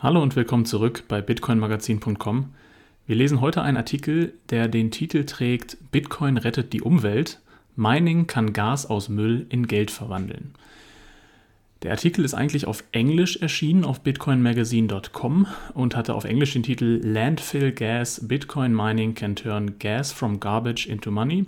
Hallo und willkommen zurück bei bitcoinmagazin.com. Wir lesen heute einen Artikel, der den Titel trägt Bitcoin rettet die Umwelt. Mining kann Gas aus Müll in Geld verwandeln. Der Artikel ist eigentlich auf Englisch erschienen auf bitcoinmagazine.com und hatte auf Englisch den Titel Landfill Gas Bitcoin Mining can turn gas from garbage into money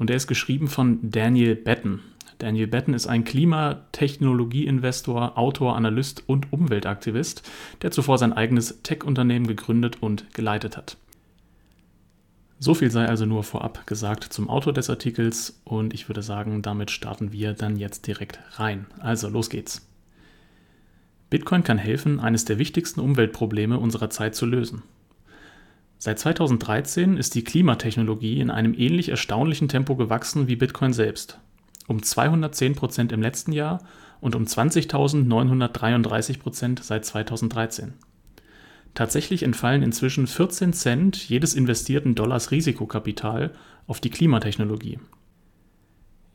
und er ist geschrieben von Daniel Batten. Daniel Batten ist ein Klimatechnologieinvestor, Autor, Analyst und Umweltaktivist, der zuvor sein eigenes Tech-Unternehmen gegründet und geleitet hat. So viel sei also nur vorab gesagt zum Autor des Artikels und ich würde sagen, damit starten wir dann jetzt direkt rein. Also los geht's. Bitcoin kann helfen, eines der wichtigsten Umweltprobleme unserer Zeit zu lösen. Seit 2013 ist die Klimatechnologie in einem ähnlich erstaunlichen Tempo gewachsen wie Bitcoin selbst um 210 Prozent im letzten Jahr und um 20.933 Prozent seit 2013. Tatsächlich entfallen inzwischen 14 Cent jedes investierten Dollars Risikokapital auf die Klimatechnologie.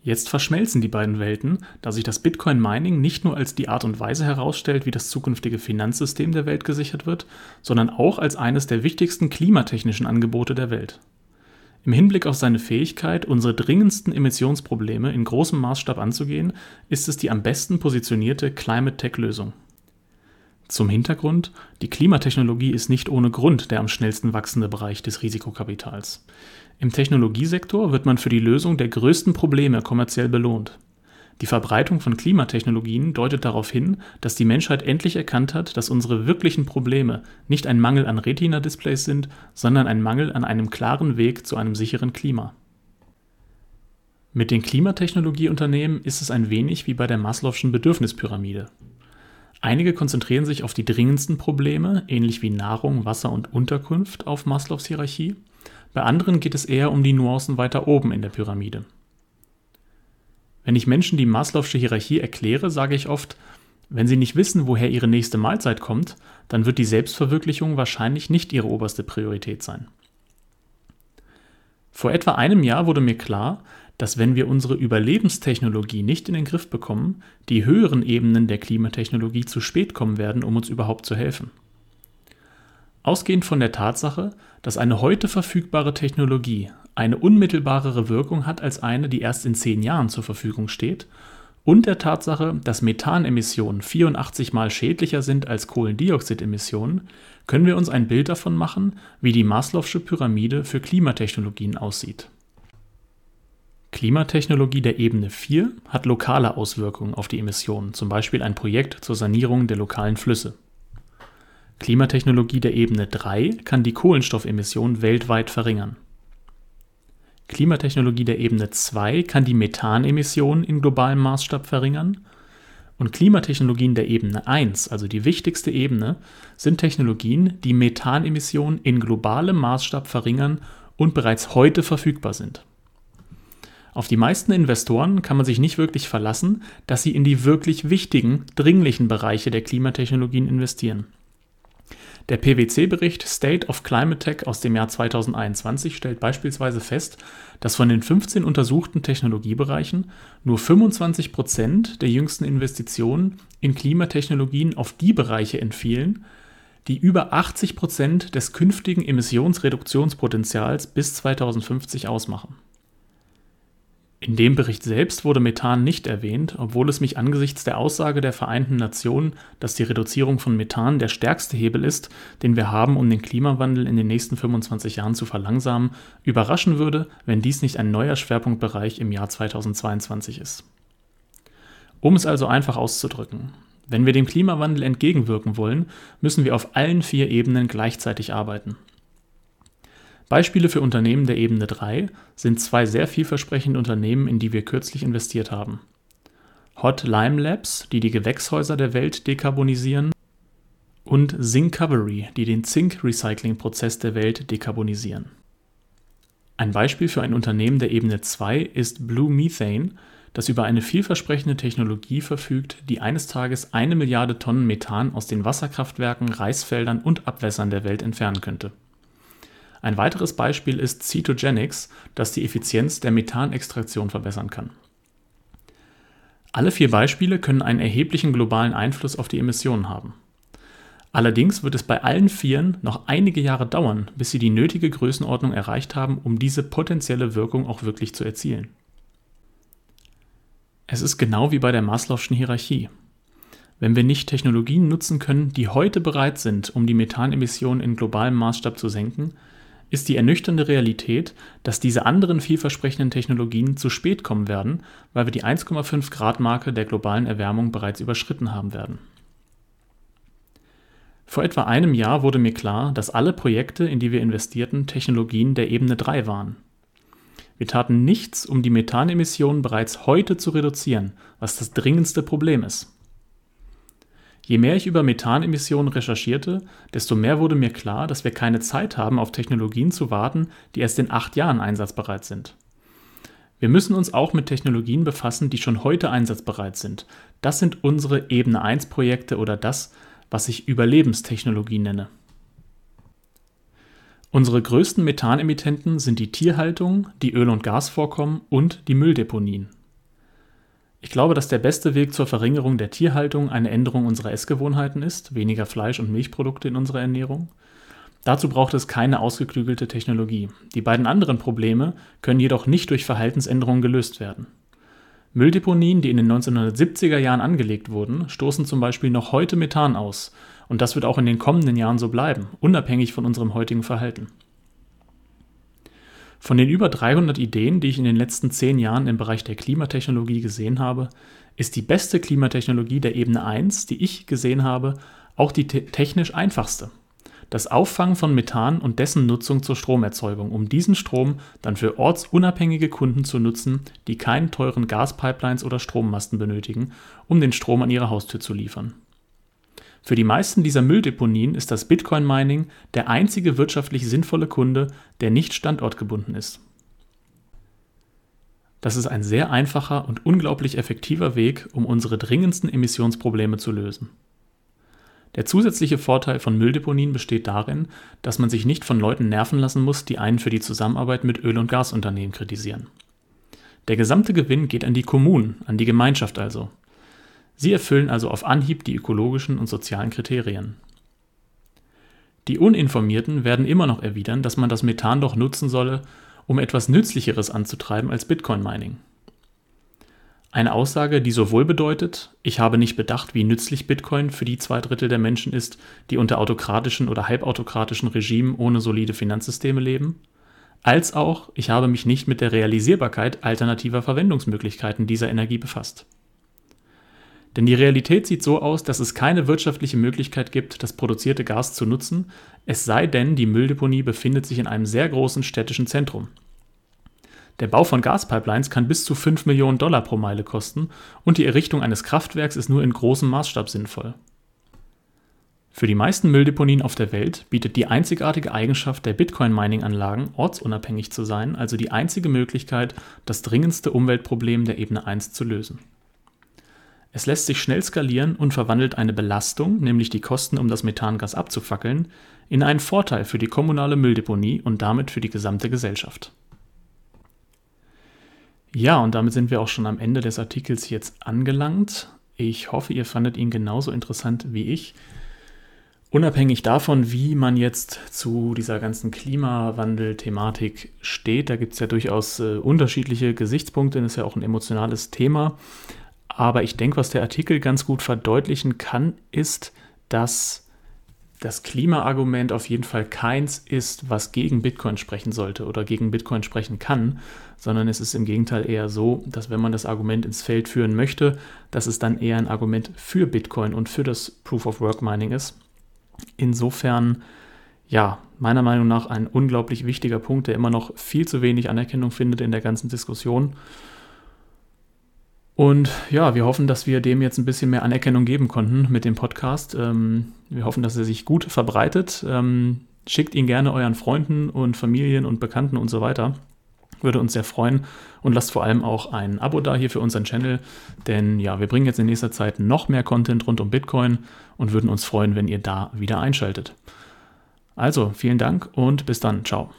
Jetzt verschmelzen die beiden Welten, da sich das Bitcoin Mining nicht nur als die Art und Weise herausstellt, wie das zukünftige Finanzsystem der Welt gesichert wird, sondern auch als eines der wichtigsten klimatechnischen Angebote der Welt. Im Hinblick auf seine Fähigkeit, unsere dringendsten Emissionsprobleme in großem Maßstab anzugehen, ist es die am besten positionierte Climate Tech-Lösung. Zum Hintergrund, die Klimatechnologie ist nicht ohne Grund der am schnellsten wachsende Bereich des Risikokapitals. Im Technologiesektor wird man für die Lösung der größten Probleme kommerziell belohnt. Die Verbreitung von Klimatechnologien deutet darauf hin, dass die Menschheit endlich erkannt hat, dass unsere wirklichen Probleme nicht ein Mangel an Retina-Displays sind, sondern ein Mangel an einem klaren Weg zu einem sicheren Klima. Mit den Klimatechnologieunternehmen ist es ein wenig wie bei der Maslow'schen Bedürfnispyramide. Einige konzentrieren sich auf die dringendsten Probleme, ähnlich wie Nahrung, Wasser und Unterkunft auf Maslows Hierarchie. Bei anderen geht es eher um die Nuancen weiter oben in der Pyramide. Wenn ich Menschen die Maslow'sche Hierarchie erkläre, sage ich oft, wenn sie nicht wissen, woher ihre nächste Mahlzeit kommt, dann wird die Selbstverwirklichung wahrscheinlich nicht ihre oberste Priorität sein. Vor etwa einem Jahr wurde mir klar, dass wenn wir unsere Überlebenstechnologie nicht in den Griff bekommen, die höheren Ebenen der Klimatechnologie zu spät kommen werden, um uns überhaupt zu helfen. Ausgehend von der Tatsache, dass eine heute verfügbare Technologie eine unmittelbarere Wirkung hat als eine, die erst in zehn Jahren zur Verfügung steht, und der Tatsache, dass Methanemissionen 84 mal schädlicher sind als Kohlendioxidemissionen, können wir uns ein Bild davon machen, wie die Maslow'sche Pyramide für Klimatechnologien aussieht. Klimatechnologie der Ebene 4 hat lokale Auswirkungen auf die Emissionen, zum Beispiel ein Projekt zur Sanierung der lokalen Flüsse. Klimatechnologie der Ebene 3 kann die Kohlenstoffemissionen weltweit verringern. Klimatechnologie der Ebene 2 kann die Methanemissionen in globalem Maßstab verringern. Und Klimatechnologien der Ebene 1, also die wichtigste Ebene, sind Technologien, die Methanemissionen in globalem Maßstab verringern und bereits heute verfügbar sind. Auf die meisten Investoren kann man sich nicht wirklich verlassen, dass sie in die wirklich wichtigen, dringlichen Bereiche der Klimatechnologien investieren. Der PwC-Bericht State of Climate Tech aus dem Jahr 2021 stellt beispielsweise fest, dass von den 15 untersuchten Technologiebereichen nur 25 Prozent der jüngsten Investitionen in Klimatechnologien auf die Bereiche entfielen, die über 80 Prozent des künftigen Emissionsreduktionspotenzials bis 2050 ausmachen in dem Bericht selbst wurde Methan nicht erwähnt, obwohl es mich angesichts der Aussage der Vereinten Nationen, dass die Reduzierung von Methan der stärkste Hebel ist, den wir haben, um den Klimawandel in den nächsten 25 Jahren zu verlangsamen, überraschen würde, wenn dies nicht ein neuer Schwerpunktbereich im Jahr 2022 ist. Um es also einfach auszudrücken, wenn wir dem Klimawandel entgegenwirken wollen, müssen wir auf allen vier Ebenen gleichzeitig arbeiten. Beispiele für Unternehmen der Ebene 3 sind zwei sehr vielversprechende Unternehmen, in die wir kürzlich investiert haben. Hot Lime Labs, die die Gewächshäuser der Welt dekarbonisieren, und Zinccovery, die den Zink-Recycling-Prozess der Welt dekarbonisieren. Ein Beispiel für ein Unternehmen der Ebene 2 ist Blue Methane, das über eine vielversprechende Technologie verfügt, die eines Tages eine Milliarde Tonnen Methan aus den Wasserkraftwerken, Reisfeldern und Abwässern der Welt entfernen könnte. Ein weiteres Beispiel ist Cetogenics, das die Effizienz der Methanextraktion verbessern kann. Alle vier Beispiele können einen erheblichen globalen Einfluss auf die Emissionen haben. Allerdings wird es bei allen Vieren noch einige Jahre dauern, bis sie die nötige Größenordnung erreicht haben, um diese potenzielle Wirkung auch wirklich zu erzielen. Es ist genau wie bei der Maslow'schen Hierarchie. Wenn wir nicht Technologien nutzen können, die heute bereit sind, um die Methanemissionen in globalem Maßstab zu senken, ist die ernüchternde Realität, dass diese anderen vielversprechenden Technologien zu spät kommen werden, weil wir die 1,5 Grad Marke der globalen Erwärmung bereits überschritten haben werden. Vor etwa einem Jahr wurde mir klar, dass alle Projekte, in die wir investierten, Technologien der Ebene 3 waren. Wir taten nichts, um die Methanemissionen bereits heute zu reduzieren, was das dringendste Problem ist. Je mehr ich über Methanemissionen recherchierte, desto mehr wurde mir klar, dass wir keine Zeit haben, auf Technologien zu warten, die erst in acht Jahren einsatzbereit sind. Wir müssen uns auch mit Technologien befassen, die schon heute einsatzbereit sind. Das sind unsere Ebene 1 Projekte oder das, was ich Überlebenstechnologie nenne. Unsere größten Methanemittenten sind die Tierhaltung, die Öl- und Gasvorkommen und die Mülldeponien. Ich glaube, dass der beste Weg zur Verringerung der Tierhaltung eine Änderung unserer Essgewohnheiten ist, weniger Fleisch und Milchprodukte in unserer Ernährung. Dazu braucht es keine ausgeklügelte Technologie. Die beiden anderen Probleme können jedoch nicht durch Verhaltensänderungen gelöst werden. Mülldeponien, die in den 1970er Jahren angelegt wurden, stoßen zum Beispiel noch heute Methan aus, und das wird auch in den kommenden Jahren so bleiben, unabhängig von unserem heutigen Verhalten. Von den über 300 Ideen, die ich in den letzten zehn Jahren im Bereich der Klimatechnologie gesehen habe, ist die beste Klimatechnologie der Ebene 1, die ich gesehen habe, auch die te technisch einfachste das Auffangen von Methan und dessen Nutzung zur Stromerzeugung, um diesen Strom dann für ortsunabhängige Kunden zu nutzen, die keinen teuren Gaspipelines oder Strommasten benötigen, um den Strom an ihre Haustür zu liefern. Für die meisten dieser Mülldeponien ist das Bitcoin-Mining der einzige wirtschaftlich sinnvolle Kunde, der nicht standortgebunden ist. Das ist ein sehr einfacher und unglaublich effektiver Weg, um unsere dringendsten Emissionsprobleme zu lösen. Der zusätzliche Vorteil von Mülldeponien besteht darin, dass man sich nicht von Leuten nerven lassen muss, die einen für die Zusammenarbeit mit Öl- und Gasunternehmen kritisieren. Der gesamte Gewinn geht an die Kommunen, an die Gemeinschaft also. Sie erfüllen also auf Anhieb die ökologischen und sozialen Kriterien. Die Uninformierten werden immer noch erwidern, dass man das Methan doch nutzen solle, um etwas Nützlicheres anzutreiben als Bitcoin-Mining. Eine Aussage, die sowohl bedeutet, ich habe nicht bedacht, wie nützlich Bitcoin für die zwei Drittel der Menschen ist, die unter autokratischen oder halbautokratischen Regimen ohne solide Finanzsysteme leben, als auch, ich habe mich nicht mit der Realisierbarkeit alternativer Verwendungsmöglichkeiten dieser Energie befasst. Denn die Realität sieht so aus, dass es keine wirtschaftliche Möglichkeit gibt, das produzierte Gas zu nutzen, es sei denn, die Mülldeponie befindet sich in einem sehr großen städtischen Zentrum. Der Bau von Gaspipelines kann bis zu 5 Millionen Dollar pro Meile kosten und die Errichtung eines Kraftwerks ist nur in großem Maßstab sinnvoll. Für die meisten Mülldeponien auf der Welt bietet die einzigartige Eigenschaft der Bitcoin-Mining-Anlagen, ortsunabhängig zu sein, also die einzige Möglichkeit, das dringendste Umweltproblem der Ebene 1 zu lösen. Es lässt sich schnell skalieren und verwandelt eine Belastung, nämlich die Kosten, um das Methangas abzufackeln, in einen Vorteil für die kommunale Mülldeponie und damit für die gesamte Gesellschaft. Ja, und damit sind wir auch schon am Ende des Artikels jetzt angelangt. Ich hoffe, ihr fandet ihn genauso interessant wie ich. Unabhängig davon, wie man jetzt zu dieser ganzen Klimawandel-Thematik steht, da gibt es ja durchaus äh, unterschiedliche Gesichtspunkte, das ist ja auch ein emotionales Thema. Aber ich denke, was der Artikel ganz gut verdeutlichen kann, ist, dass das Klimaargument auf jeden Fall keins ist, was gegen Bitcoin sprechen sollte oder gegen Bitcoin sprechen kann, sondern es ist im Gegenteil eher so, dass wenn man das Argument ins Feld führen möchte, dass es dann eher ein Argument für Bitcoin und für das Proof of Work Mining ist. Insofern, ja, meiner Meinung nach ein unglaublich wichtiger Punkt, der immer noch viel zu wenig Anerkennung findet in der ganzen Diskussion. Und ja, wir hoffen, dass wir dem jetzt ein bisschen mehr Anerkennung geben konnten mit dem Podcast. Ähm, wir hoffen, dass er sich gut verbreitet. Ähm, schickt ihn gerne euren Freunden und Familien und Bekannten und so weiter. Würde uns sehr freuen. Und lasst vor allem auch ein Abo da hier für unseren Channel. Denn ja, wir bringen jetzt in nächster Zeit noch mehr Content rund um Bitcoin und würden uns freuen, wenn ihr da wieder einschaltet. Also, vielen Dank und bis dann. Ciao.